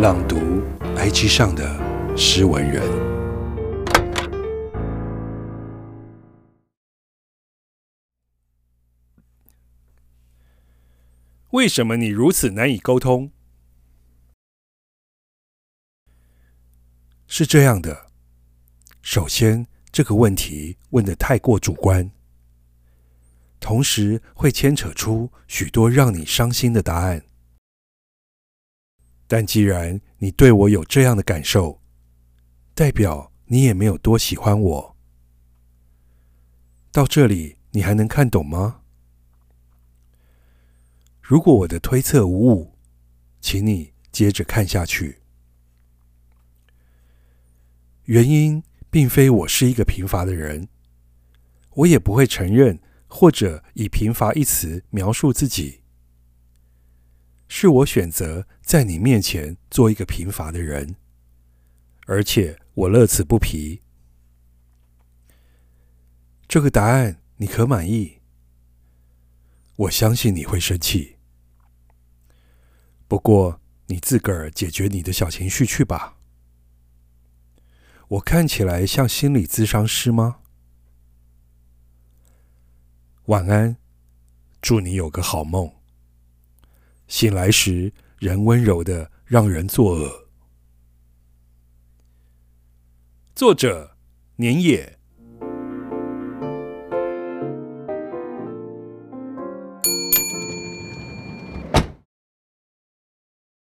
朗读 IG 上的诗文人。为什么你如此难以沟通？是这样的，首先，这个问题问得太过主观，同时会牵扯出许多让你伤心的答案。但既然你对我有这样的感受，代表你也没有多喜欢我。到这里，你还能看懂吗？如果我的推测无误，请你接着看下去。原因并非我是一个贫乏的人，我也不会承认或者以贫乏一词描述自己。是我选择在你面前做一个贫乏的人，而且我乐此不疲。这个答案你可满意？我相信你会生气，不过你自个儿解决你的小情绪去吧。我看起来像心理咨商师吗？晚安，祝你有个好梦。醒来时，仍温柔的让人作恶。作者：年也。